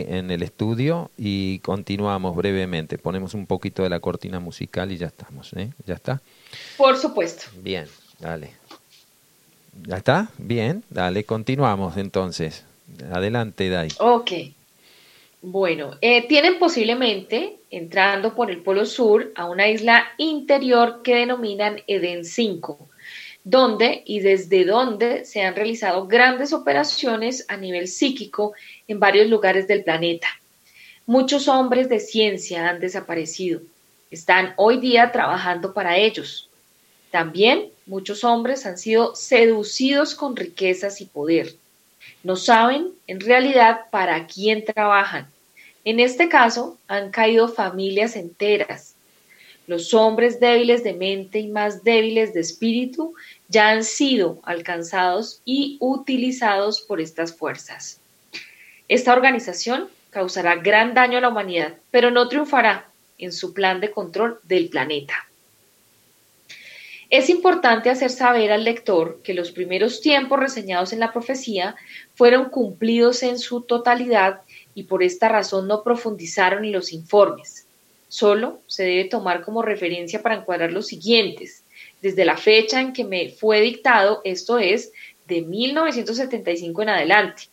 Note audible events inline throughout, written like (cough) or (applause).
en el estudio y continuamos brevemente. Ponemos un poquito de la cortina musical y ya estamos. ¿eh? ¿Ya está? Por supuesto. Bien, dale. ¿Ya está? Bien, dale, continuamos entonces. Adelante, Dai. Ok. Bueno, eh, tienen posiblemente, entrando por el Polo Sur, a una isla interior que denominan Eden 5, donde y desde donde se han realizado grandes operaciones a nivel psíquico en varios lugares del planeta. Muchos hombres de ciencia han desaparecido. Están hoy día trabajando para ellos. También muchos hombres han sido seducidos con riquezas y poder. No saben en realidad para quién trabajan. En este caso han caído familias enteras. Los hombres débiles de mente y más débiles de espíritu ya han sido alcanzados y utilizados por estas fuerzas. Esta organización causará gran daño a la humanidad, pero no triunfará en su plan de control del planeta. Es importante hacer saber al lector que los primeros tiempos reseñados en la profecía fueron cumplidos en su totalidad y por esta razón no profundizaron en los informes. Solo se debe tomar como referencia para encuadrar los siguientes. Desde la fecha en que me fue dictado, esto es, de 1975 en adelante.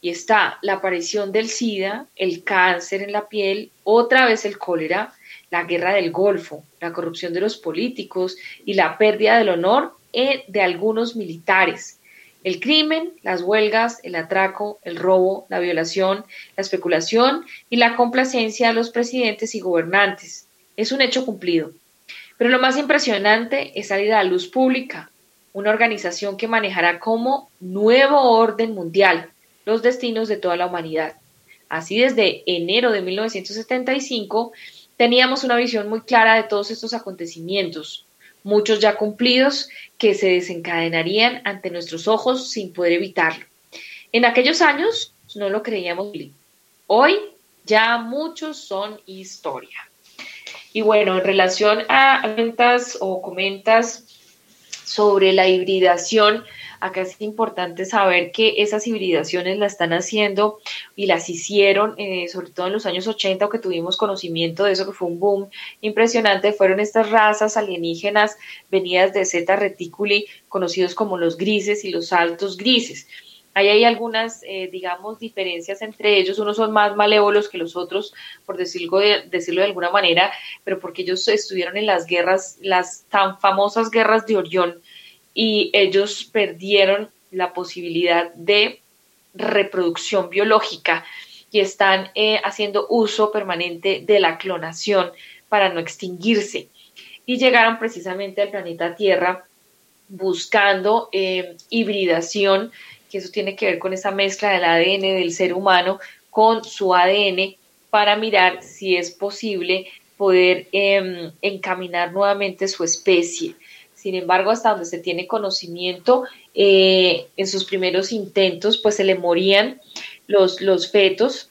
Y está la aparición del SIDA, el cáncer en la piel, otra vez el cólera, la guerra del Golfo, la corrupción de los políticos y la pérdida del honor de algunos militares. El crimen, las huelgas, el atraco, el robo, la violación, la especulación y la complacencia de los presidentes y gobernantes. Es un hecho cumplido. Pero lo más impresionante es salir a la luz pública, una organización que manejará como nuevo orden mundial los destinos de toda la humanidad. Así desde enero de 1975 teníamos una visión muy clara de todos estos acontecimientos, muchos ya cumplidos, que se desencadenarían ante nuestros ojos sin poder evitarlo. En aquellos años no lo creíamos. Hoy ya muchos son historia. Y bueno, en relación a ventas o comentas sobre la hibridación, Acá es importante saber que esas hibridaciones las están haciendo y las hicieron, eh, sobre todo en los años 80, o que tuvimos conocimiento de eso, que fue un boom impresionante, fueron estas razas alienígenas venidas de Zeta Reticuli, conocidos como los grises y los altos grises. Ahí hay algunas, eh, digamos, diferencias entre ellos. Unos son más malévolos que los otros, por decirlo de, decirlo de alguna manera, pero porque ellos estuvieron en las guerras, las tan famosas guerras de Orión, y ellos perdieron la posibilidad de reproducción biológica y están eh, haciendo uso permanente de la clonación para no extinguirse. Y llegaron precisamente al planeta Tierra buscando eh, hibridación, que eso tiene que ver con esa mezcla del ADN del ser humano con su ADN para mirar si es posible poder em, encaminar nuevamente su especie. Sin embargo, hasta donde se tiene conocimiento, eh, en sus primeros intentos, pues se le morían los, los fetos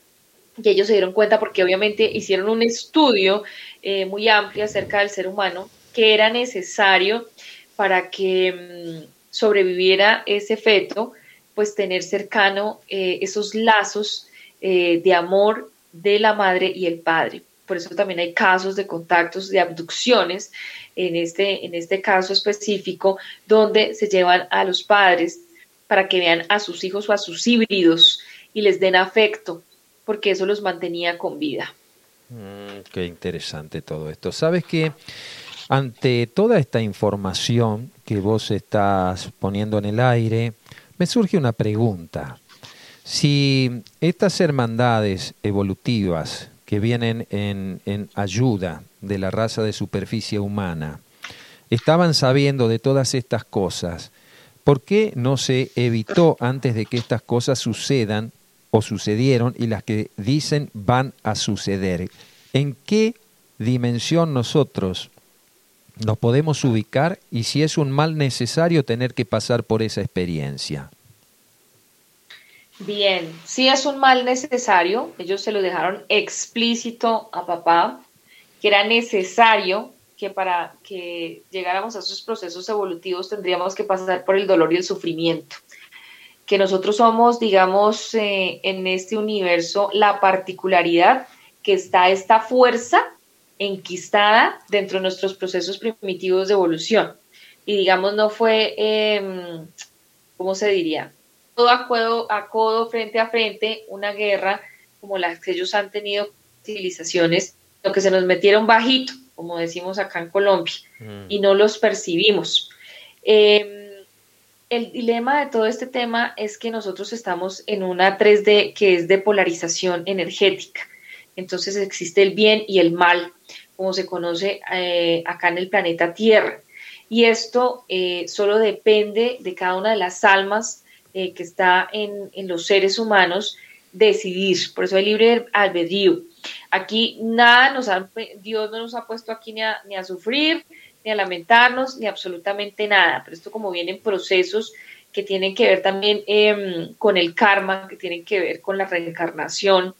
y ellos se dieron cuenta porque obviamente hicieron un estudio eh, muy amplio acerca del ser humano que era necesario para que mm, sobreviviera ese feto, pues tener cercano eh, esos lazos de amor de la madre y el padre. Por eso también hay casos de contactos, de abducciones en este, en este caso específico, donde se llevan a los padres para que vean a sus hijos o a sus híbridos y les den afecto, porque eso los mantenía con vida. Mm, qué interesante todo esto. ¿Sabes que ante toda esta información que vos estás poniendo en el aire, me surge una pregunta. Si estas hermandades evolutivas que vienen en, ayuda de la raza de superficie humana estaban sabiendo de todas estas cosas, ¿por qué no se evitó antes de que estas cosas sucedan o sucedieron y las que dicen van a suceder? ¿En qué dimensión nosotros nos podemos ubicar y si es un mal necesario tener que pasar por esa experiencia? Bien, si es un mal necesario, ellos se lo dejaron explícito a papá, que era necesario que para que llegáramos a esos procesos evolutivos tendríamos que pasar por el dolor y el sufrimiento. que nosotros somos, digamos, eh, en este universo la particularidad que está esta fuerza enquistada dentro de nuestros procesos primitivos de evolución. Y digamos, no fue, eh, ¿cómo se diría? Todo a codo, a codo, frente a frente, una guerra como las que ellos han tenido civilizaciones, lo que se nos metieron bajito, como decimos acá en Colombia, mm. y no los percibimos. Em, el dilema de todo este tema es que nosotros estamos en una 3D que es de polarización energética. Entonces existe el bien y el mal, como se conoce eh, acá en el planeta Tierra. Y esto eh, solo depende de cada una de las almas eh, que está en, en, los seres humanos decidir. Por eso hay libre albedrío. Aquí nada nos ha, Dios no nos ha puesto aquí ni a, ni a sufrir, ni a lamentarnos, ni absolutamente nada. Pero esto como vienen procesos que tienen que ver también em, con el karma, que tienen que ver con la reencarnación.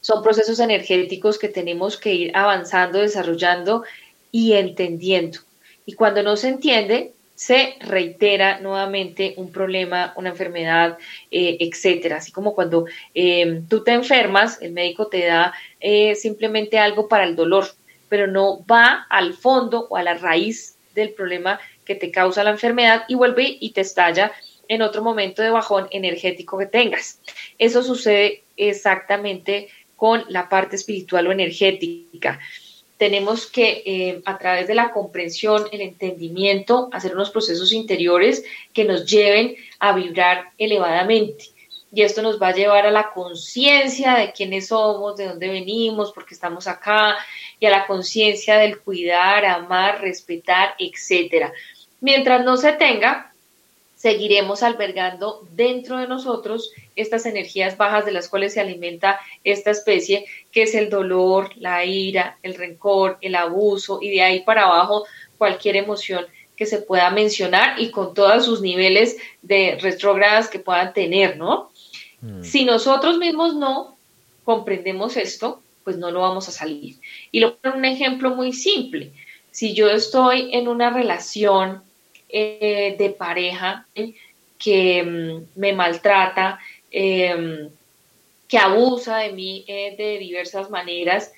Son procesos energéticos que tenemos que ir avanzando, desarrollando y entendiendo. Y cuando no se entiende, se reitera nuevamente un problema, una enfermedad, eh, etcétera. Así como cuando em, tú te enfermas, el médico te da eh, simplemente algo para el dolor, pero no va al fondo o a la raíz del problema que te causa la enfermedad y vuelve y te estalla en otro momento de bajón energético que tengas. Eso sucede exactamente con la parte espiritual o energética tenemos que, eh, a través de la comprensión, el entendimiento, hacer unos procesos interiores que nos lleven a vibrar elevadamente. Y esto nos va a llevar a la conciencia de quiénes somos, de dónde venimos, por qué estamos acá, y a la conciencia del cuidar, amar, respetar, etc. Mientras no se tenga, seguiremos albergando dentro de nosotros estas energías bajas de las cuales se alimenta esta especie, que es el dolor, la ira, el rencor, el abuso y de ahí para abajo cualquier emoción que se pueda mencionar y con todos sus niveles de retrógradas que puedan tener, ¿no? Mm. Si nosotros mismos no comprendemos esto, pues no lo vamos a salir. Y lo pongo un ejemplo muy simple. Si yo estoy en una relación eh, de pareja que mm, me maltrata, em, que abusa de mí eh, de diversas maneras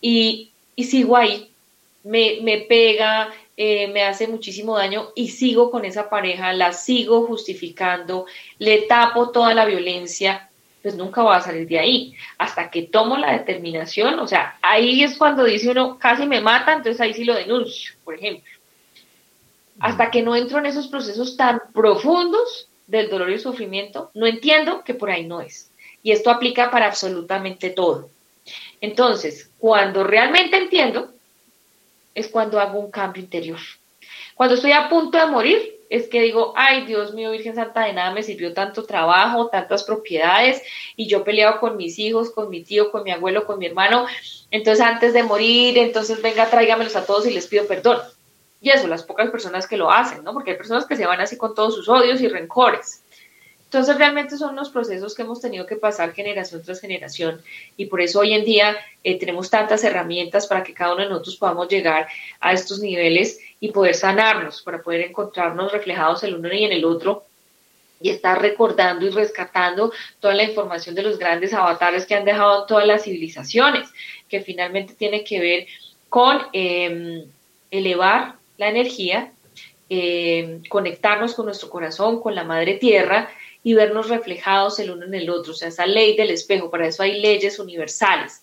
y, sigo ahí, me, me pega, eh, me hace muchísimo daño y sigo con esa pareja, la sigo justificando, le tapo toda la violencia, pues nunca voy a salir de ahí. Hasta que tomo la determinación, o sea, ahí es cuando dice uno, casi me mata, entonces ahí sí lo denuncio, por ejemplo hasta que no entro en esos procesos tan profundos del dolor y el sufrimiento, no entiendo que por ahí no es. Y esto aplica para absolutamente todo. Entonces, cuando realmente entiendo, es cuando hago un cambio interior. Cuando estoy a punto de morir, es que digo, ay Dios mío, Virgen Santa, de nada me sirvió tanto trabajo, tantas propiedades, y yo peleado con mis hijos, con mi tío, con mi abuelo, con mi hermano. Entonces, antes de morir, entonces venga, tráigamelos a todos y les pido perdón. Y eso, las pocas personas que lo hacen, ¿no? Porque hay personas que se van así con todos sus odios y rencores. Entonces, realmente son los procesos que hemos tenido que pasar generación tras generación y por eso hoy en día eh, tenemos tantas herramientas para que cada uno de nosotros podamos llegar a estos niveles y poder sanarnos, para poder encontrarnos reflejados el uno y en el otro y estar recordando y rescatando toda la información de los grandes avatares que han dejado en todas las civilizaciones, que finalmente tiene que ver con em, elevar la energía, eh, conectarnos con nuestro corazón, con la madre tierra y vernos reflejados el uno en el otro, o sea, esa ley del espejo, para eso hay leyes universales,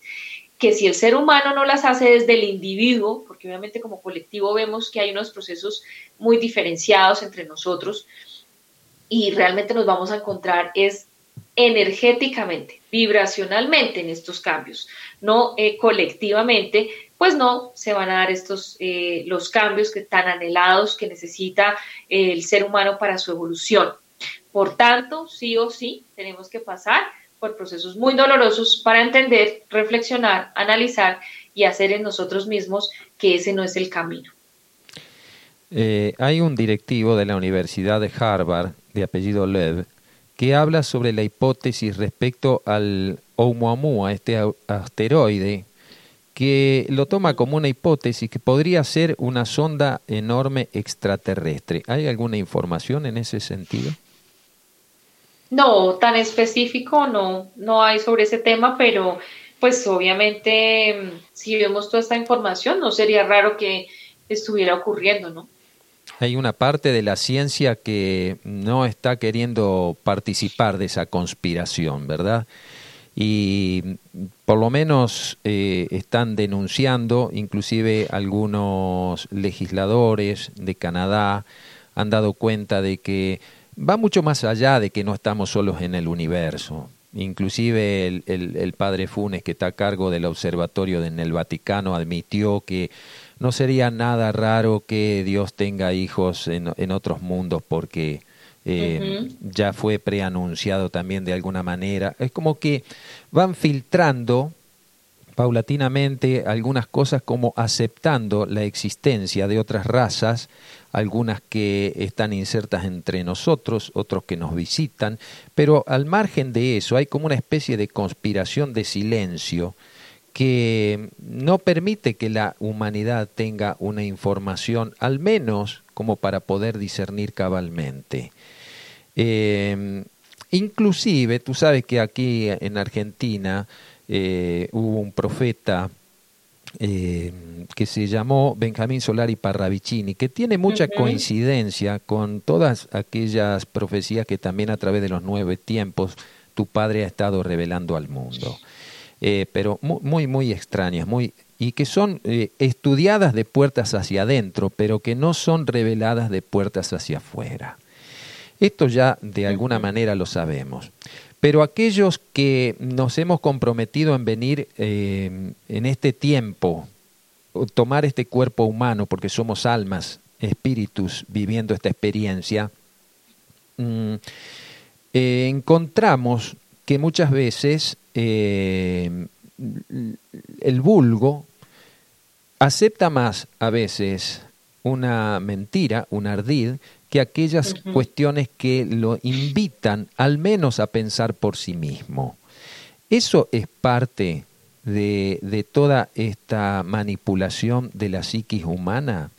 que si el ser humano no las hace desde el individuo, porque obviamente como colectivo vemos que hay unos procesos muy diferenciados entre nosotros y realmente nos vamos a encontrar es energéticamente, vibracionalmente en estos cambios, no eh, colectivamente, pues no se van a dar estos eh, los cambios que tan anhelados que necesita eh, el ser humano para su evolución. Por tanto, sí o sí tenemos que pasar por procesos muy dolorosos para entender, reflexionar, analizar y hacer en nosotros mismos que ese no es el camino. Eh, hay un directivo de la Universidad de Harvard, de apellido Lev, que habla sobre la hipótesis respecto al Oumuamua, este asteroide que lo toma como una hipótesis que podría ser una sonda enorme extraterrestre. ¿Hay alguna información en ese sentido? No, tan específico no, no hay sobre ese tema, pero pues obviamente si vemos toda esta información no sería raro que estuviera ocurriendo, ¿no? Hay una parte de la ciencia que no está queriendo participar de esa conspiración, ¿verdad? Y por lo menos eh, están denunciando, inclusive algunos legisladores de Canadá han dado cuenta de que va mucho más allá de que no estamos solos en el universo. Inclusive el, padre Funes, que está a cargo del observatorio en el Vaticano, admitió que no sería nada raro que Dios tenga hijos en, en otros mundos porque eh, ya fue preanunciado también de alguna manera. Es como que van filtrando paulatinamente algunas cosas como aceptando la existencia de otras razas, algunas que están insertas entre nosotros, otros que nos visitan, pero al margen de eso hay como una especie de conspiración de silencio que no permite que la humanidad tenga una información, al menos como para poder discernir cabalmente. Eh, inclusive, tú sabes que aquí en Argentina eh, hubo un profeta eh, que se llamó Benjamín Solari Parravicini, que tiene mucha coincidencia con todas aquellas profecías que también a través de los nueve tiempos tu padre ha estado revelando al mundo. Eh, pero muy, muy extrañas, muy y que son estudiadas de puertas hacia adentro, pero que no son reveladas de puertas hacia afuera. Esto ya de alguna manera lo sabemos. Pero aquellos que nos hemos comprometido en venir eh, en este tiempo, tomar este cuerpo humano, porque somos almas, espíritus viviendo esta experiencia, mm, eh, encontramos que muchas veces eh, el vulgo acepta más a veces una mentira, un ardid, que aquellas cuestiones que lo invitan al menos a pensar por sí mismo. Eso es parte de, de toda esta manipulación de la psiquis humana.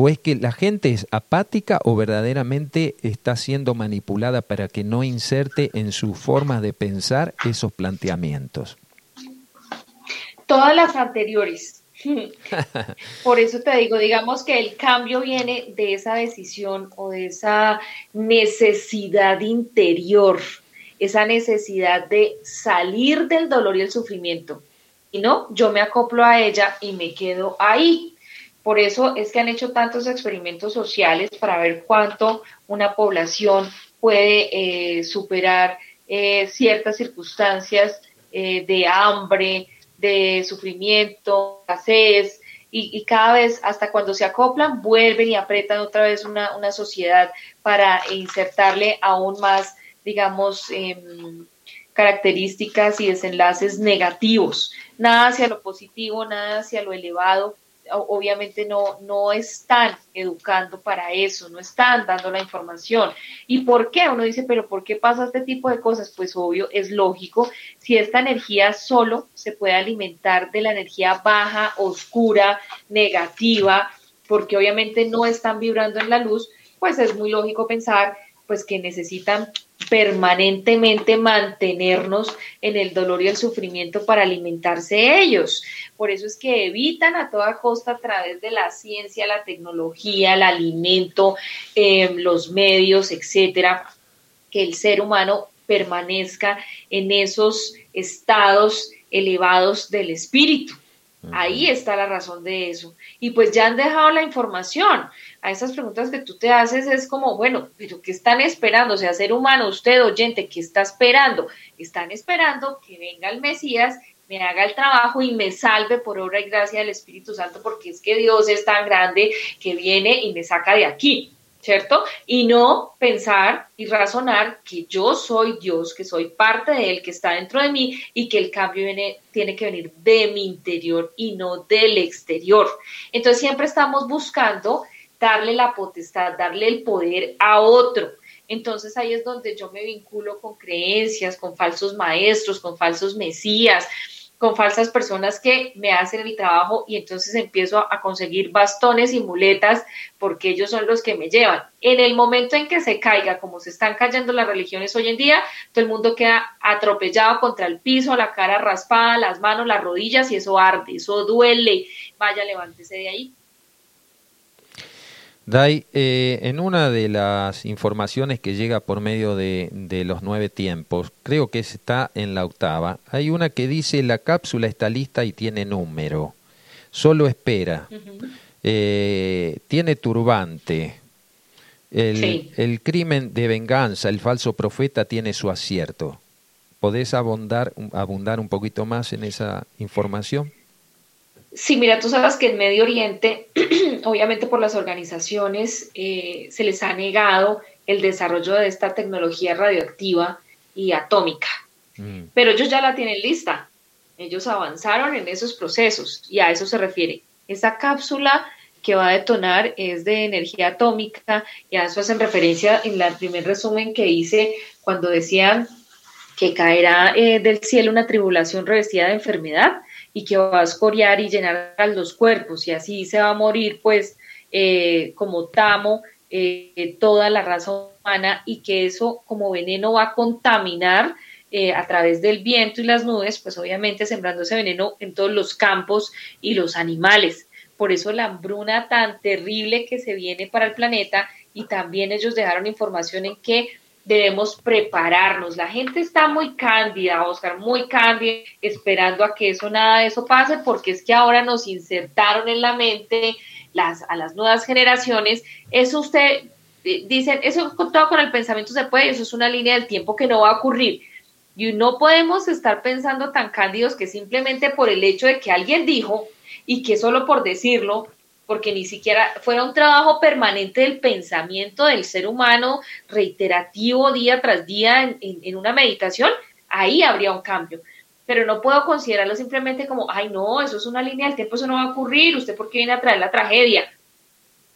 ¿O es que la gente es apática o verdaderamente está siendo manipulada para que no inserte en su forma de pensar esos planteamientos? Todas las anteriores. (laughs) Por eso te digo, digamos que el cambio viene de esa decisión o de esa necesidad interior, esa necesidad de salir del dolor y el sufrimiento. Y no, yo me acoplo a ella y me quedo ahí. Por eso es que han hecho tantos experimentos sociales para ver cuánto una población puede eh, superar eh, ciertas circunstancias eh, de hambre, de sufrimiento, escasez, y, cada vez, hasta cuando se acoplan, vuelven y apretan otra vez una, una sociedad para insertarle aún más, digamos, em, características y desenlaces negativos. Nada hacia lo positivo, nada hacia lo elevado, obviamente no, no están educando para eso, no están dando la información. ¿Y por qué? Uno dice, pero ¿por qué pasa este tipo de cosas? Pues obvio, es lógico. Si esta energía solo se puede alimentar de la energía baja, oscura, negativa, porque obviamente no están vibrando en la luz, pues es muy lógico pensar pues que necesitan permanentemente mantenernos en el dolor y el sufrimiento para alimentarse ellos. Por eso es que evitan a toda costa a través de la ciencia, la tecnología, el alimento, em, los medios, etcétera, que el ser humano permanezca en esos estados elevados del espíritu. Ahí está la razón de eso. Y pues ya han dejado la información. A esas preguntas que tú te haces es como, bueno, pero ¿qué están esperando? O sea, ser humano, usted oyente, ¿qué está esperando? Están esperando que venga el Mesías, me haga el trabajo y me salve por obra y gracia del Espíritu Santo, porque es que Dios es tan grande que viene y me saca de aquí. ¿Cierto? Y no pensar y razonar que yo soy Dios, que soy parte de Él, que está dentro de mí y que el cambio tiene que venir de mi interior y no del exterior. Entonces siempre estamos buscando darle la potestad, darle el poder a otro. Entonces ahí es donde yo me vinculo con creencias, con falsos maestros, con falsos mesías, con falsas personas que me hacen el trabajo y entonces empiezo a, conseguir bastones y muletas porque ellos son los que me llevan. En el momento en que se caiga, como se están cayendo las religiones hoy en día, todo el mundo queda atropellado contra el piso, la cara raspada, las manos, las rodillas y eso arde, eso duele. Vaya, levántese de ahí. Dai, eh, en una de las informaciones que llega por medio de, los nueve tiempos, creo que está en la octava, hay una que dice la cápsula está lista y tiene número, solo espera, eh, tiene turbante, el, el, crimen de venganza, el falso profeta tiene su acierto. ¿Podés abundar, abundar un poquito más en esa información? Sí, mira, tú sabes que en Medio Oriente, (clears throat) obviamente por las organizaciones, eh, se les ha negado el desarrollo de esta tecnología radioactiva y atómica, mm. pero ellos ya la tienen lista. Ellos avanzaron en esos procesos y a eso se refiere. Esa cápsula que va a detonar es de energía atómica y a eso hacen referencia en el primer resumen que hice cuando decían que caerá eh, del cielo una tribulación revestida de enfermedad y que va a escoriar y llenar los cuerpos y así se va a morir pues eh, como tamo eh, toda la raza humana y que eso como veneno va a contaminar eh, a través del viento y las nubes, pues obviamente sembrando ese veneno en todos los campos y los animales. Por eso la hambruna tan terrible que se viene para el planeta y también ellos dejaron información en que debemos prepararnos. La gente está muy cándida, Oscar, muy cándida, esperando a que eso, nada de eso pase, porque es que ahora nos insertaron en la mente las, a las nuevas generaciones, eso usted, eh, dicen, eso todo con el pensamiento se puede, eso es una línea del tiempo que no va a ocurrir. Y no podemos estar pensando tan cándidos que simplemente por el hecho de que alguien dijo y que solo por decirlo porque ni siquiera fuera un trabajo permanente del pensamiento del ser humano, reiterativo día tras día en, una meditación, ahí habría un cambio. Pero no puedo considerarlo simplemente como, ay, no, eso es una línea del tiempo, eso no va a ocurrir, usted por qué viene a traer la tragedia.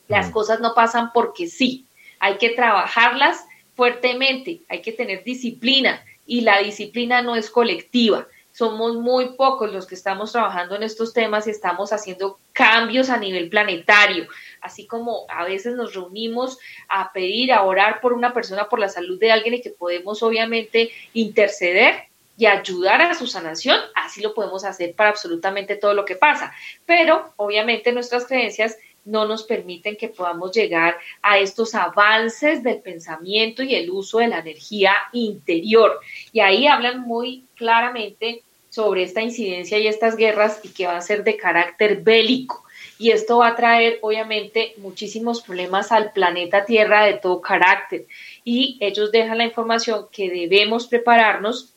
Las mm. cosas no pasan porque sí, hay que trabajarlas fuertemente, hay que tener disciplina y la disciplina no es colectiva somos muy pocos los que estamos trabajando en estos temas y estamos haciendo cambios a nivel planetario, así como a veces nos reunimos a pedir, a orar por una persona, por la salud de alguien y que podemos obviamente interceder y ayudar a su sanación, así lo podemos hacer para absolutamente todo lo que pasa. Pero obviamente nuestras creencias no nos permiten que podamos llegar a estos avances del pensamiento y el uso de la energía interior. Y ahí hablan muy claramente sobre esta incidencia y estas guerras y que va a ser de carácter bélico. Y esto va a traer, obviamente, muchísimos problemas al planeta Tierra de todo carácter. Y ellos dejan la información que debemos prepararnos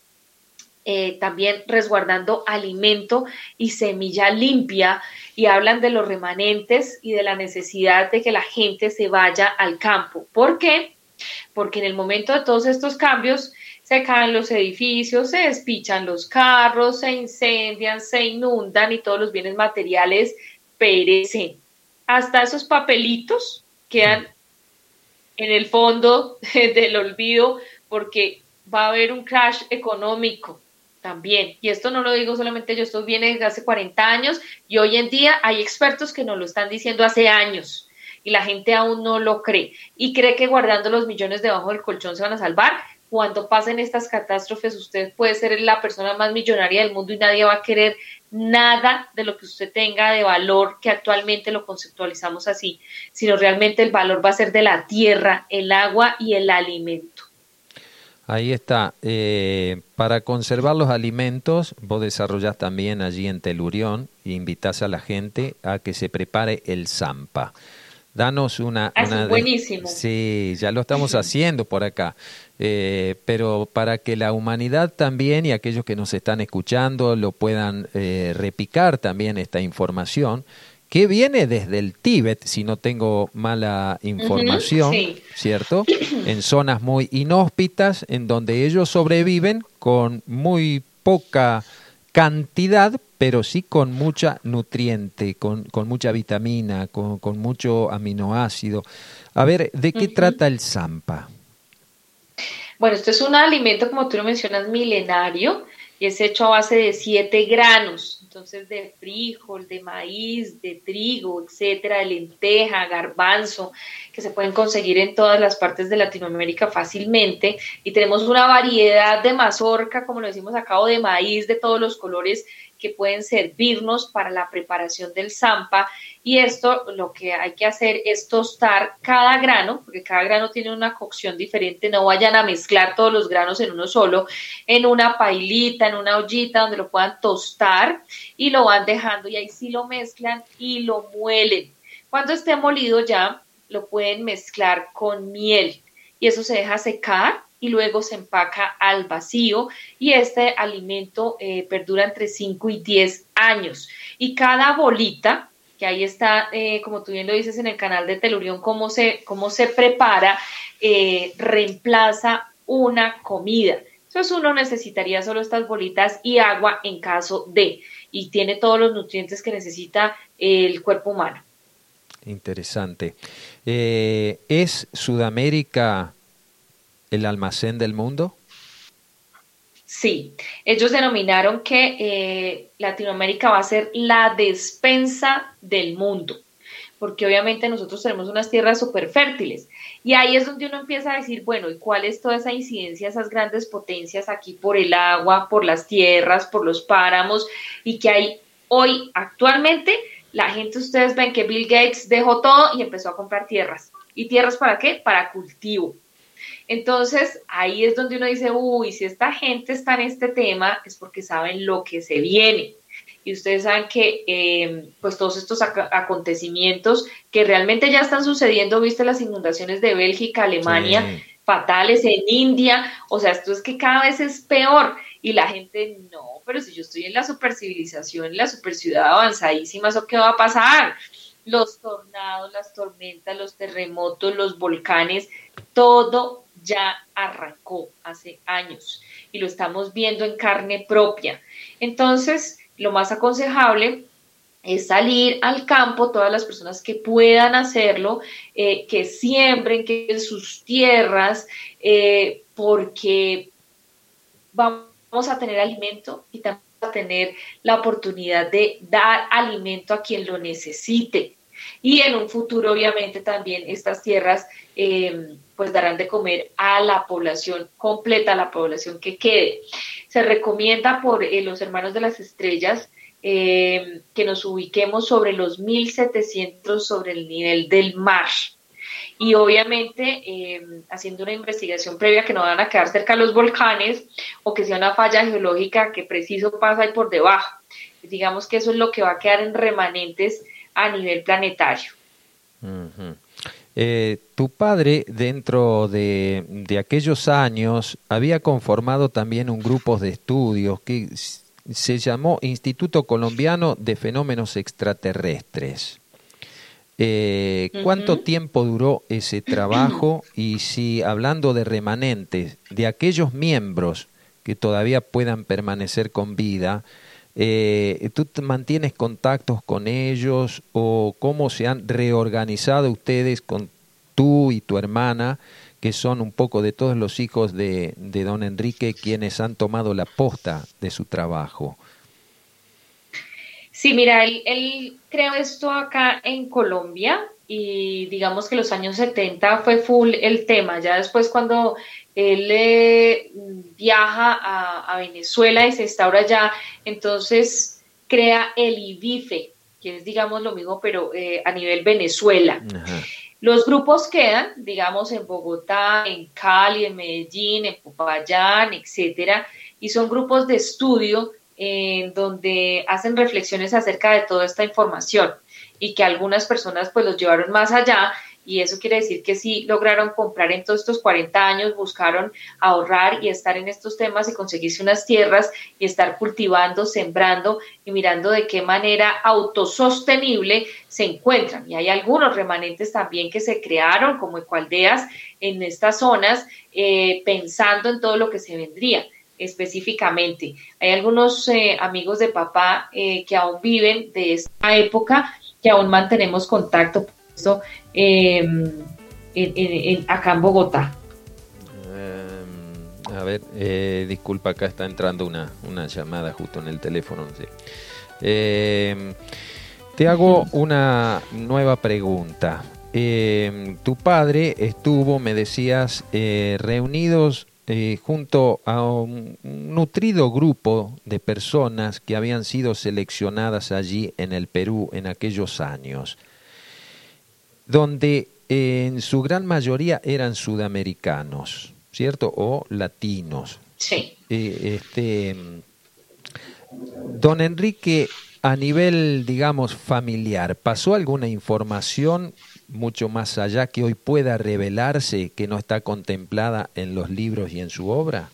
eh, también resguardando alimento y semilla limpia y hablan de los remanentes y de la necesidad de que la gente se vaya al campo. ¿Por qué? Porque en el momento de todos estos cambios se caen los edificios, se despichan los carros, se incendian, se inundan y todos los bienes materiales perecen. Hasta esos papelitos quedan en el fondo (laughs) del olvido porque va a haber un crash económico también. Y esto no lo digo solamente yo, esto viene desde hace 40 años y hoy en día hay expertos que nos lo están diciendo hace años y la gente aún no lo cree y cree que guardando los millones debajo del colchón se van a salvar. Cuando pasen estas catástrofes, usted puede ser la persona más millonaria del mundo y nadie va a querer nada de lo que usted tenga de valor, que actualmente lo conceptualizamos así, sino realmente el valor va a ser de la tierra, el agua y el alimento. Ahí está. Eh, para conservar los alimentos, vos desarrollás también allí en Telurión e invitás a la gente a que se prepare el zampa. Danos una... Ah, buenísimo. Sí, ya lo estamos (laughs) haciendo por acá. Eh, pero para que la humanidad también y aquellos que nos están escuchando lo puedan eh, repicar también esta información, que viene desde el Tíbet, si no tengo mala información, ¿cierto? En zonas muy inhóspitas, en donde ellos sobreviven con muy poca cantidad, pero sí con mucha nutriente, con, mucha vitamina, con, mucho aminoácido. A ver, ¿de qué trata el Zampa? Bueno, esto es un alimento, como tú lo mencionas, milenario, y y es hecho a base de siete granos, entonces de frijol, de maíz, de trigo, etcétera, de lenteja, garbanzo, que se pueden conseguir en todas las partes de Latinoamérica fácilmente. Y tenemos una variedad de mazorca, como lo decimos acá, o de maíz de todos los colores que pueden servirnos para la preparación del zampa. Y esto lo que hay que hacer es tostar cada grano, porque cada grano tiene una cocción diferente, no vayan a mezclar todos los granos en uno solo, en una pailita, en una ollita donde lo puedan tostar y lo van dejando y ahí sí lo mezclan y lo muelen. Cuando esté molido ya, lo pueden mezclar con miel y eso se deja secar y luego se empaca al vacío y este alimento eh, perdura entre 5 y 10 años. Y cada bolita, que ahí está, eh, como tú bien lo dices en el canal de Telurión, cómo se, cómo se prepara, eh, reemplaza una comida. Entonces uno necesitaría solo estas bolitas y agua en caso de, y tiene todos los nutrientes que necesita el cuerpo humano. Interesante. ¿Es Sudamérica el almacén del mundo? Sí, ellos denominaron que eh, Latinoamérica va a ser la despensa del mundo, porque obviamente nosotros tenemos unas tierras súper fértiles. Y ahí es donde uno empieza a decir, bueno, ¿y cuál es toda esa incidencia, esas grandes potencias aquí por el agua, por las tierras, por los páramos, y que hay hoy actualmente la gente, ustedes ven que Bill Gates dejó todo y empezó a comprar tierras. ¿Y tierras para qué? Para cultivo. Entonces, ahí es donde uno dice, uy, si esta gente está en este tema es porque saben lo que se viene. Y ustedes saben que, em, pues, todos estos acontecimientos que realmente ya están sucediendo, viste las inundaciones de Bélgica, Alemania, fatales en India, o sea, esto es que cada vez es peor. Y la gente, no, pero si yo estoy en la supercivilización, en la superciudad avanzadísima, ¿eso qué va a pasar? Los tornados, las tormentas, los terremotos, los volcanes, todo ya arrancó hace años y lo estamos viendo en carne propia. Entonces, lo más aconsejable es salir al campo, todas las personas que puedan hacerlo, eh, que siembren, que en sus tierras, eh, porque vamos a tener alimento y también a tener la oportunidad de dar alimento a quien lo necesite. Y en un futuro, obviamente, también estas tierras eh, pues darán de comer a la población completa, a la población que quede. Se recomienda por eh, los hermanos de las estrellas eh, que nos ubiquemos sobre los 1700 sobre el nivel del mar. Y obviamente haciendo una investigación previa que no van a quedar cerca de los volcanes o que sea una falla geológica que preciso pasa ahí por debajo. Digamos que eso es lo que va a quedar en remanentes a nivel planetario. Eh, tu padre, dentro de, de, aquellos años, había conformado también un grupo de estudios que se llamó Instituto Colombiano de Fenómenos Extraterrestres. Eh, ¿Cuánto tiempo duró ese trabajo? (clears throat) Y si, hablando de remanentes, de aquellos miembros que todavía puedan permanecer con vida, eh, ¿Tú mantienes contactos con ellos o cómo se han reorganizado ustedes con tú y tu hermana, que son un poco de todos los hijos de, don Enrique, quienes han tomado la posta de su trabajo? Sí, mira, él, él creó esto acá en Colombia y digamos que los años 70 fue full el tema. Ya después cuando él eh, viaja a, Venezuela y se instaura allá, entonces crea el IBIFE, que es digamos lo mismo, pero eh, a nivel Venezuela. Los grupos quedan, digamos, en Bogotá, en Cali, en Medellín, en Popayán, etcétera, y son grupos de estudio en donde hacen reflexiones acerca de toda esta información y que algunas personas pues los llevaron más allá y eso quiere decir que sí lograron comprar en todos estos 40 años, buscaron ahorrar y estar en estos temas y conseguirse unas tierras y estar cultivando, sembrando y mirando de qué manera autosostenible se encuentran. Y hay algunos remanentes también que se crearon como ecualdeas en estas zonas eh, pensando en todo lo que se vendría específicamente. Hay algunos eh, amigos de papá eh, que aún viven de esta época, que aún mantenemos contacto Em, en, acá en Bogotá. Em, A ver, eh, disculpa, acá está entrando una, una llamada justo en el teléfono. No sé. Eh, te hago una nueva pregunta. Eh, tu padre estuvo, me decías, reunidos junto a un nutrido grupo de personas que habían sido seleccionadas allí en el Perú en aquellos años, donde en su gran mayoría eran sudamericanos. ¿cierto? O latinos. Sí. Eh, este, don Enrique, a nivel, digamos, familiar, ¿pasó alguna información mucho más allá que hoy pueda revelarse que no está contemplada en los libros y en su obra?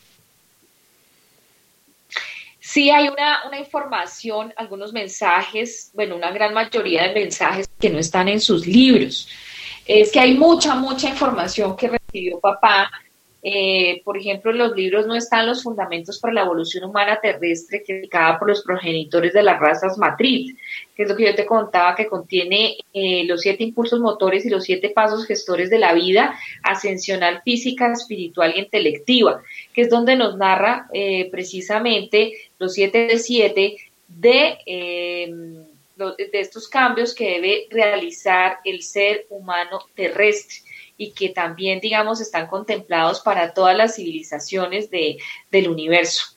Sí, hay una, información, algunos mensajes, bueno, una gran mayoría de mensajes que no están en sus libros. Es que hay mucha, mucha información que recibió papá eh, por ejemplo, en los libros no están los fundamentos para la evolución humana terrestre criticada por los progenitores de las razas matriz, que es lo que yo te contaba, que contiene eh, los siete impulsos motores y los siete pasos gestores de la vida ascensional, física, espiritual y intelectiva, que es donde nos narra eh, precisamente los siete de siete de de estos cambios que debe realizar el ser humano terrestre y que también, digamos, están contemplados para todas las civilizaciones de, del universo.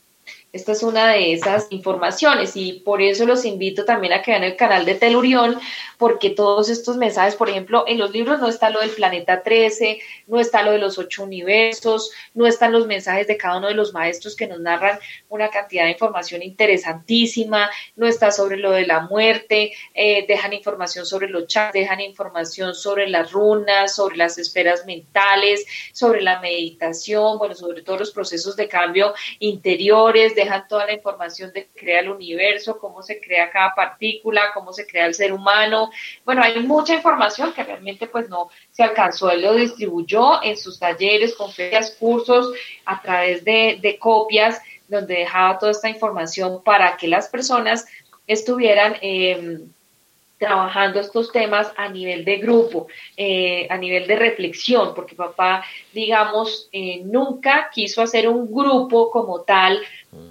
Esta es una de esas informaciones y por eso los invito también a que vean el canal de Telurión, porque todos estos mensajes, por ejemplo, en los libros no está lo del planeta 13, no está lo de los ocho universos, no están los mensajes de cada uno de los maestros que nos narran una cantidad de información interesantísima, no está sobre lo de la muerte, eh, dejan información sobre los chats, dejan información sobre las runas, sobre las esferas mentales, sobre la meditación, bueno, sobre todos los procesos de cambio interiores, dejan toda la información de crea el universo, cómo se crea cada partícula, cómo se crea el ser humano. Bueno, hay mucha información que realmente pues no se alcanzó. Él lo distribuyó en sus talleres, conferencias, cursos, a través de, copias, donde dejaba toda esta información para que las personas estuvieran... Eh, trabajando estos temas a nivel de grupo, eh, a nivel de reflexión, porque papá, digamos, eh, nunca quiso hacer un grupo como tal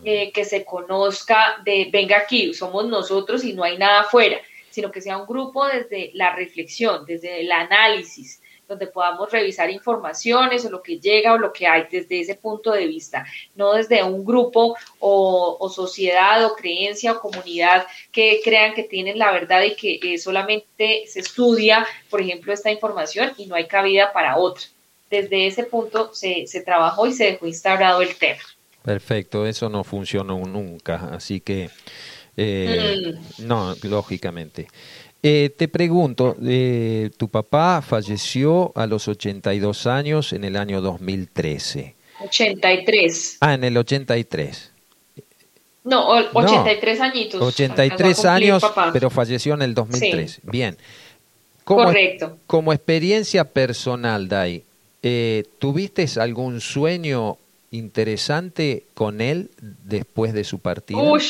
eh, que se conozca de, venga aquí, somos nosotros y no hay nada afuera, sino que sea un grupo desde la reflexión, desde el análisis, donde podamos revisar informaciones o lo que llega o lo que hay desde ese punto de vista, no desde un grupo o, sociedad o creencia o comunidad que crean que tienen la verdad y que eh, solamente se estudia, por ejemplo, esta información y no hay cabida para otra. Desde ese punto se, se trabajó y se dejó instaurado el tema. Perfecto, eso no funcionó nunca, así que eh, mm. no, lógicamente. Eh, te pregunto, eh, tu papá falleció a los 82 años en el año 2013. 83. Ah, en el 83. No, 83 añitos. 83 años, pero falleció en el 2003. Bien. Correcto. Como experiencia personal, Dai, eh, ¿tuviste algún sueño interesante con él después de su partida? Uy,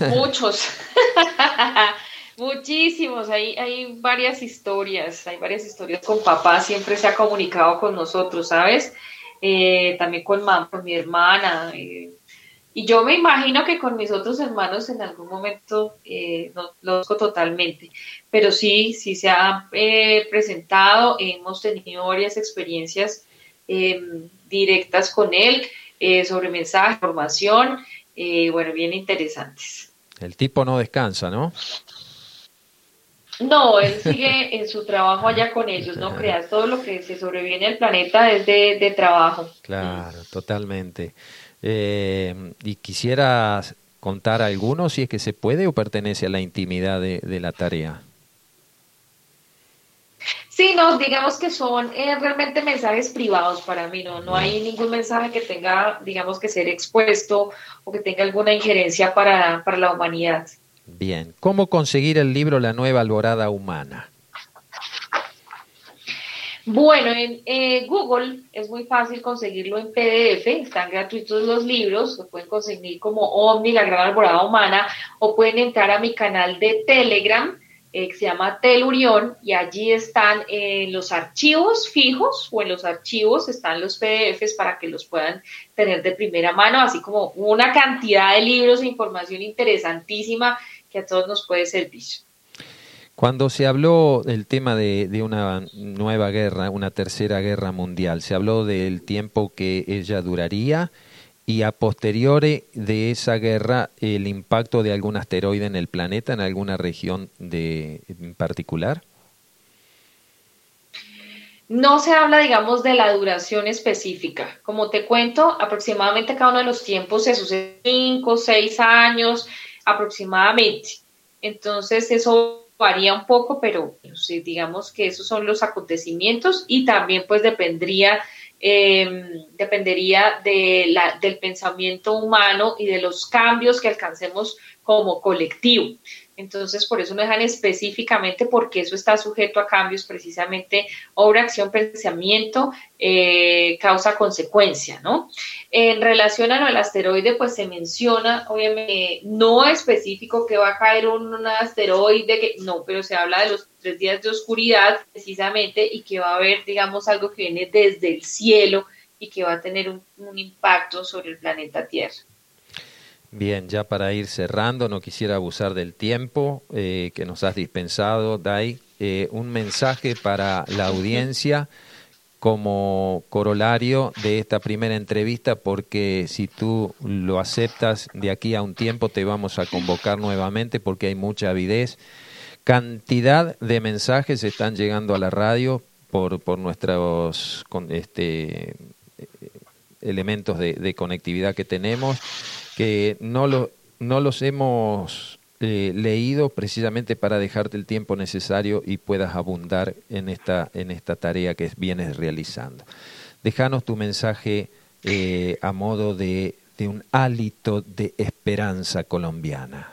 (laughs) muchos. (laughs) Muchísimos, hay, hay varias historias, hay varias historias con papá, siempre se ha comunicado con nosotros, ¿sabes? Eh, también con, mamá, con mi hermana. Eh, y yo me imagino que con mis otros hermanos en algún momento eh, no, lo conozco totalmente, pero sí, sí se ha presentado, hemos tenido varias experiencias em, directas con él sobre mensajes, formación, bueno, bien interesantes. El tipo no descansa, ¿no? No, él sigue (laughs) en su trabajo allá con ellos, no creas, todo lo que se sobreviene al planeta es de, trabajo. Claro, totalmente. Eh, ¿Y quisieras contar alguno, si es que se puede, o pertenece a la intimidad de, la tarea? Sí, no, digamos que son eh, realmente mensajes privados para mí, no, no hay ningún mensaje que tenga, digamos, que ser expuesto o que tenga alguna injerencia para, para la humanidad. Bien, ¿cómo conseguir el libro La nueva alborada humana? Bueno, en eh, Google es muy fácil conseguirlo en PDF, están gratuitos los libros, lo pueden conseguir como Omni, la gran alborada humana, o pueden entrar a mi canal de Telegram, eh, que se llama Telurión y allí están en los archivos fijos o en los archivos están los PDFs para que los puedan tener de primera mano, así como una cantidad de libros e información interesantísima que a todos nos puede servir. Cuando se habló del tema de, una nueva guerra, una tercera guerra mundial, se habló del tiempo que ella duraría y a posteriori de esa guerra el impacto de algún asteroide en el planeta, en alguna región de, en particular. No se habla, digamos, de la duración específica. Como te cuento, aproximadamente cada uno de los tiempos se sucede cinco, seis años aproximadamente. Entonces, eso varía un poco, pero pues, digamos que esos son los acontecimientos y también pues dependería, em, dependería de la, del pensamiento humano y de los cambios que alcancemos como colectivo. Entonces, por eso no dejan específicamente, porque eso está sujeto a cambios, precisamente obra, acción, pensamiento, eh, causa, consecuencia, ¿no? En relación a lo del asteroide, pues se menciona, obviamente, no específico que va a caer un, asteroide, que no, pero se habla de los tres días de oscuridad, precisamente, y que va a haber, digamos, algo que viene desde el cielo y que va a tener un impacto sobre el planeta Tierra. Bien, ya para ir cerrando, no quisiera abusar del tiempo eh, que nos has dispensado, Dai. Eh, un mensaje para la audiencia como corolario de esta primera entrevista, porque si tú lo aceptas de aquí a un tiempo, te vamos a convocar nuevamente porque hay mucha avidez. Cantidad de mensajes están llegando a la radio por, por nuestros este, elementos de conectividad que tenemos no, no los hemos eh, leído precisamente para dejarte el tiempo necesario y puedas abundar en esta, en esta tarea que vienes realizando. Déjanos tu mensaje eh, a modo de, de un hálito de esperanza colombiana.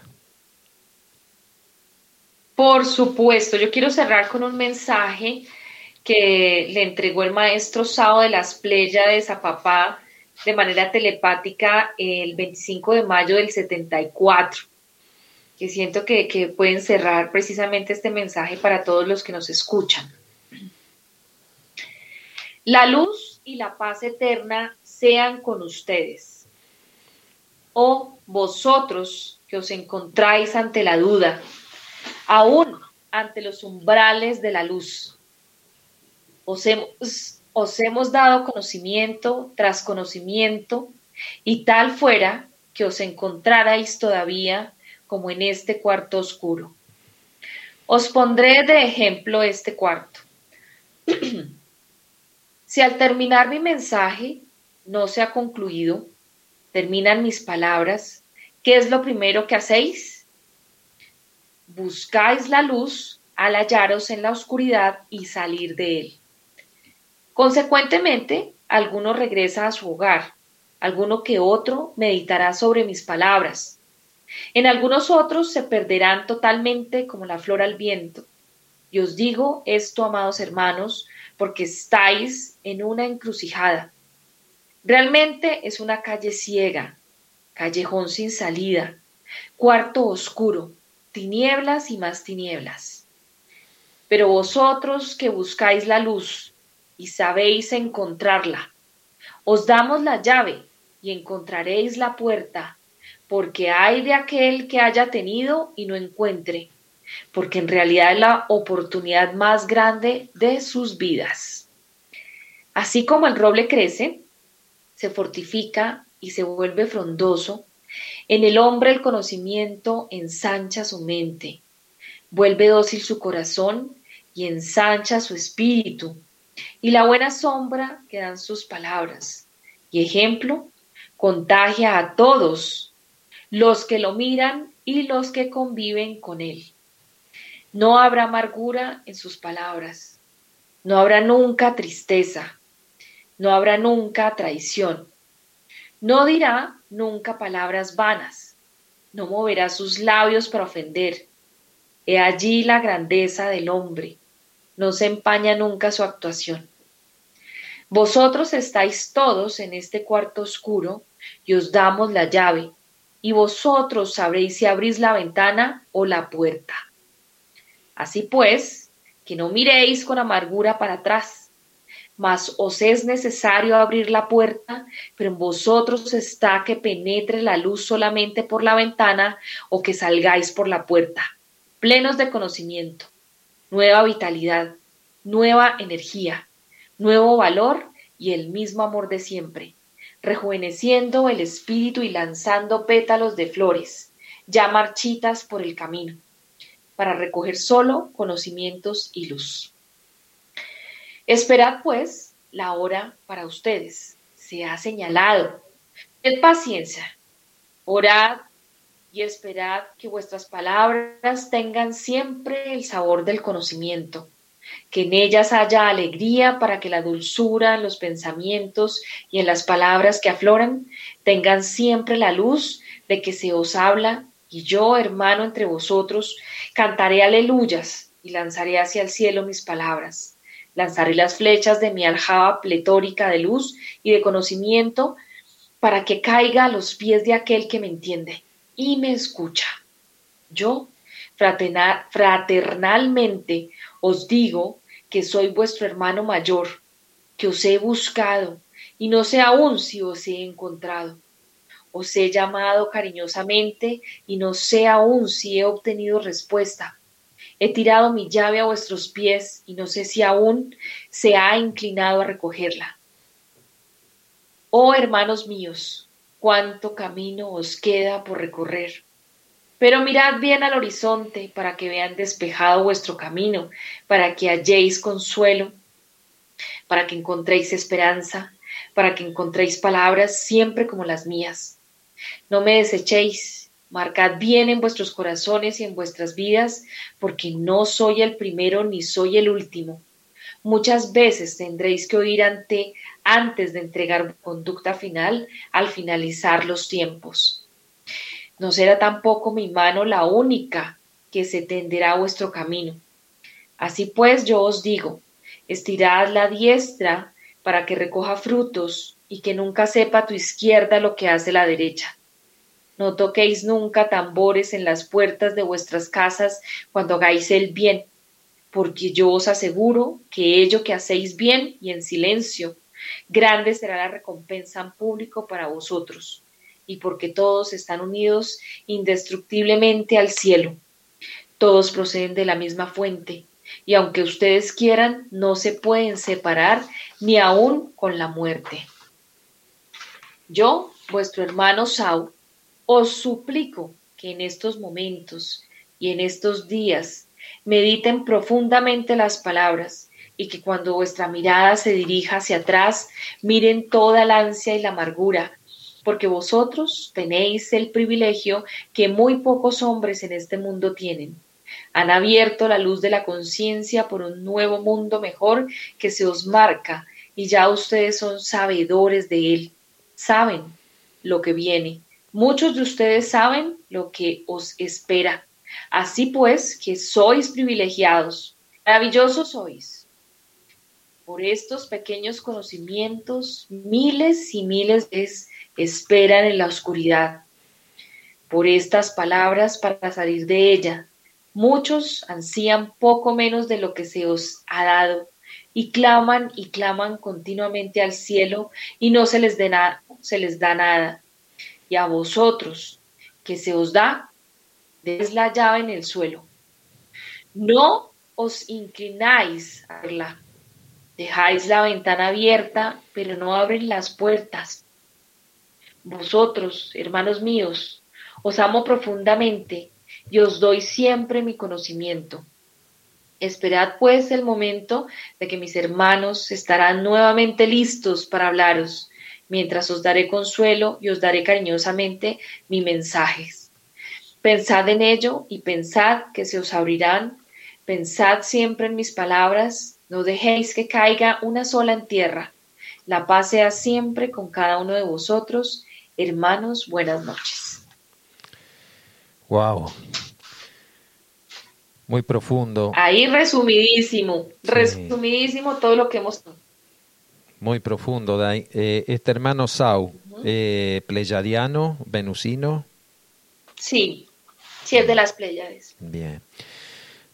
Por supuesto, yo quiero cerrar con un mensaje que le entregó el maestro Sao de las Pléyades a papá de manera telepática el 25 de mayo del 74, que siento que, que pueden cerrar precisamente este mensaje para todos los que nos escuchan. La luz y la paz eterna sean con ustedes. O vosotros que os encontráis ante la duda, aún ante los umbrales de la luz. Os hemos os hemos dado conocimiento tras conocimiento, y tal fuera que os encontrarais todavía como en este cuarto oscuro. Os pondré de ejemplo este cuarto. (clears throat) si al terminar mi mensaje no se ha concluido, terminan mis palabras, ¿qué es lo primero que hacéis? Buscáis la luz al hallaros en la oscuridad y salir de él. Consecuentemente, alguno regresa a su hogar, alguno que otro meditará sobre mis palabras. En algunos otros se perderán totalmente como la flor al viento. Y os digo esto, amados hermanos, porque estáis en una encrucijada. Realmente es una calle ciega, callejón sin salida, cuarto oscuro, tinieblas y más tinieblas. Pero vosotros que buscáis la luz, y sabéis encontrarla. Os damos la llave y encontraréis la puerta, porque hay de aquel que haya tenido y no encuentre, porque en realidad es la oportunidad más grande de sus vidas. Así como el roble crece, se fortifica y se vuelve frondoso, en el hombre el conocimiento ensancha su mente, vuelve dócil su corazón y ensancha su espíritu y la buena sombra que dan sus palabras. Y ejemplo, contagia a todos los que lo miran y los que conviven con él. No habrá amargura en sus palabras, no habrá nunca tristeza, no habrá nunca traición, no dirá nunca palabras vanas, no moverá sus labios para ofender. He allí la grandeza del hombre, no se empaña nunca su actuación. Vosotros estáis todos en este cuarto oscuro y os damos la llave, y vosotros sabréis si abrís la ventana o la puerta. Así pues, que no miréis con amargura para atrás, mas os es necesario abrir la puerta, pero en vosotros está que penetre la luz solamente por la ventana o que salgáis por la puerta, plenos de conocimiento, nueva vitalidad, nueva energía, nuevo valor y el mismo amor de siempre, rejuveneciendo el espíritu y lanzando pétalos de flores, ya marchitas por el camino, para recoger solo conocimientos y luz. Esperad, pues, la hora para ustedes. Se ha señalado. Tened paciencia. Orad y esperad que vuestras palabras tengan siempre el sabor del conocimiento, que en ellas haya alegría para que la dulzura en los pensamientos y en las palabras que afloran tengan siempre la luz de que se os habla, y yo, hermano, entre vosotros, cantaré aleluyas y lanzaré hacia el cielo mis palabras. Lanzaré las flechas de mi aljaba pletórica de luz y de conocimiento para que caiga a los pies de aquel que me entiende y me escucha. Yo, fraternalmente, os digo que soy vuestro hermano mayor, que os he buscado y no sé aún si os he encontrado. Os he llamado cariñosamente y no sé aún si he obtenido respuesta. He tirado mi llave a vuestros pies y no sé si aún se ha inclinado a recogerla. Oh hermanos míos, cuánto camino os queda por recorrer. Pero mirad bien al horizonte para que vean despejado vuestro camino, para que halléis consuelo, para que encontréis esperanza, para que encontréis palabras siempre como las mías. No me desechéis, Marcad bien en vuestros corazones y en vuestras vidas, porque no soy el primero ni soy el último. Muchas veces tendréis que oír ante antes de entregar conducta final al finalizar los tiempos. No será tampoco mi mano la única que se tenderá a vuestro camino. Así pues yo os digo, estirad la diestra para que recoja frutos y que nunca sepa tu izquierda lo que hace la derecha no toquéis nunca tambores en las puertas de vuestras casas cuando hagáis el bien, porque yo os aseguro que ello que hacéis bien y en silencio, grande será la recompensa en público para vosotros, y porque todos están unidos indestructiblemente al cielo. Todos proceden de la misma fuente, y aunque ustedes quieran, no se pueden separar ni aun con la muerte. Yo, vuestro hermano Sau, os suplico que en estos momentos y en estos días mediten profundamente las palabras y que cuando vuestra mirada se dirija hacia atrás, miren toda la ansia y la amargura, porque vosotros tenéis el privilegio que muy pocos hombres en este mundo tienen. Han abierto la luz de la conciencia por un nuevo mundo mejor que se os marca y ya ustedes son sabedores de él, saben lo que viene Muchos de ustedes saben lo que os espera. Así pues, que sois privilegiados, maravillosos sois. Por estos pequeños conocimientos, miles y miles de esperan en la oscuridad. Por estas palabras para salir de ella, muchos ansían poco menos de lo que se os ha dado y claman y claman continuamente al cielo y no se les, da nada y a vosotros que se os da, des la llave en el suelo. No os inclináis a verla. Dejáis la ventana abierta, pero no abren las puertas. Vosotros, hermanos míos, os amo profundamente y os doy siempre mi conocimiento. Esperad pues el momento de que mis hermanos estarán nuevamente listos para hablaros mientras os daré consuelo y os daré cariñosamente mis mensajes. Pensad en ello y pensad que se os abrirán. Pensad siempre en mis palabras. No dejéis que caiga una sola en tierra. La paz sea siempre con cada uno de vosotros. Hermanos, buenas noches. Wow. Muy profundo. Ahí resumidísimo, resumidísimo todo lo que hemos muy profundo, Dai. Eh, este hermano Sau, eh, pleyadiano, venusino. Sí, sí es de las Pleiades. Bien.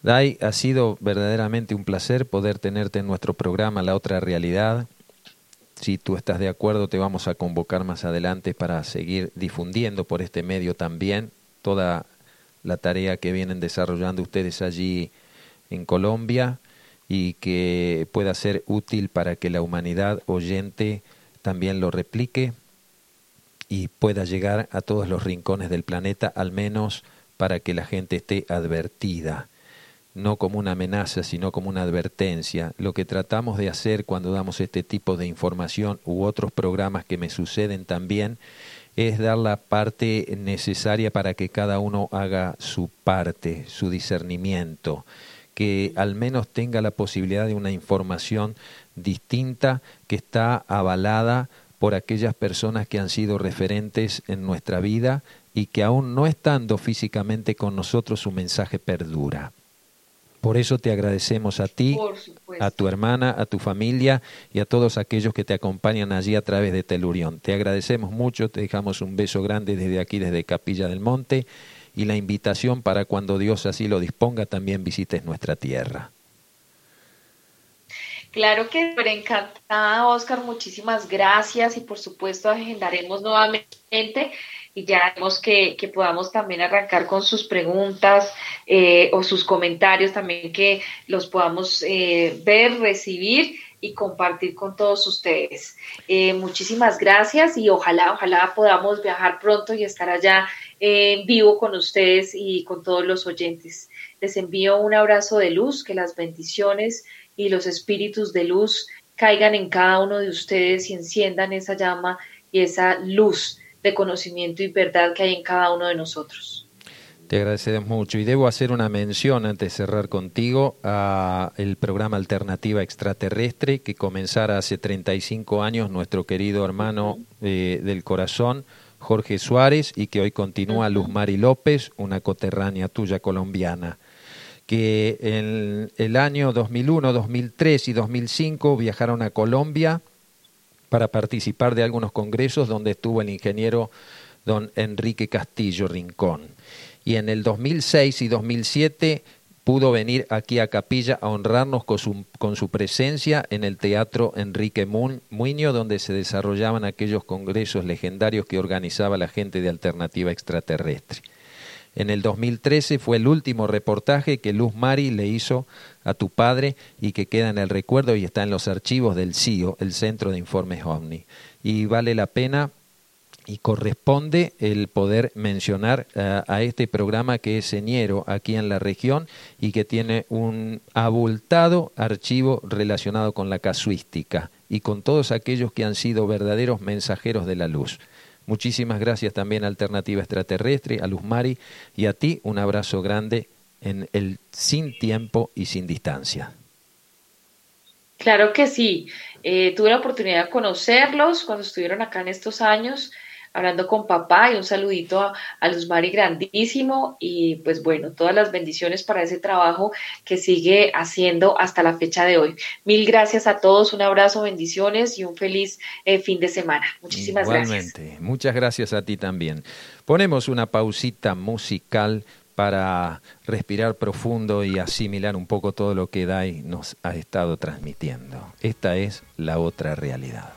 Dai, ha sido verdaderamente un placer poder tenerte en nuestro programa La Otra Realidad. Si tú estás de acuerdo, te vamos a convocar más adelante para seguir difundiendo por este medio también toda la tarea que vienen desarrollando ustedes allí en Colombia y que pueda ser útil para que la humanidad oyente también lo replique y pueda llegar a todos los rincones del planeta, al menos para que la gente esté advertida no como una amenaza, sino como una advertencia. Lo que tratamos de hacer cuando damos este tipo de información u otros programas que me suceden también es dar la parte necesaria para que cada uno haga su parte, su discernimiento, que al menos tenga la posibilidad de una información distinta que está avalada por aquellas personas que han sido referentes en nuestra vida y que aún no estando físicamente con nosotros su mensaje perdura. Por eso te agradecemos a ti, a tu hermana, a tu familia y a todos aquellos que te acompañan allí a través de Telurión. Te agradecemos mucho, te dejamos un beso grande desde aquí, desde Capilla del Monte, y la invitación para cuando Dios así lo disponga también visites nuestra tierra. Claro que encantada, Oscar. Muchísimas gracias y por supuesto agendaremos nuevamente y ya vemos que, podamos también arrancar con sus preguntas eh, o sus comentarios también que los podamos eh, ver, recibir y compartir con todos ustedes. Eh, muchísimas gracias y ojalá, ojalá podamos viajar pronto y estar allá en vivo con ustedes y con todos los oyentes. Les envío un abrazo de luz, que las bendiciones y los espíritus de luz caigan en cada uno de ustedes y enciendan esa llama y esa luz de conocimiento y verdad que hay en cada uno de nosotros. Te agradecemos mucho. Y debo hacer una mención antes de cerrar contigo a el programa Alternativa Extraterrestre que comenzara hace 35 años nuestro querido hermano eh, del corazón Jorge Suárez y que hoy continúa Luz Mari López, una coterránea tuya colombiana que en el año 2001, 2003 y 2005 viajaron a Colombia para participar de algunos congresos donde estuvo el ingeniero don Enrique Castillo Rincón. Y en el 2006 y 2007 pudo venir aquí a Capilla a honrarnos con su, con su presencia en el Teatro Enrique Muño, donde se desarrollaban aquellos congresos legendarios que organizaba la gente de Alternativa Extraterrestre. En el 2013 fue el último reportaje que Luz Mari le hizo a tu padre y que queda en el recuerdo y está en los archivos del CIO, el Centro de Informes OVNI. Y vale la pena y corresponde el poder mencionar eh, a este programa que es señero aquí en la región y que tiene un abultado archivo relacionado con la casuística y con todos aquellos que han sido verdaderos mensajeros de la luz. Muchísimas gracias también a Alternativa Extraterrestre, a Luz Mari y a ti un abrazo grande en el sin tiempo y sin distancia. Claro que sí. Eh, tuve la oportunidad de conocerlos cuando estuvieron acá en estos años hablando con papá y un saludito a, a Luz Mari grandísimo y pues bueno, todas las bendiciones para ese trabajo que sigue haciendo hasta la fecha de hoy. Mil gracias a todos, un abrazo, bendiciones y un feliz eh, fin de semana. Muchísimas Igualmente. Muchas gracias a ti también. Ponemos una pausita musical para respirar profundo y asimilar un poco todo lo que Dai nos ha estado transmitiendo. Esta es la otra realidad.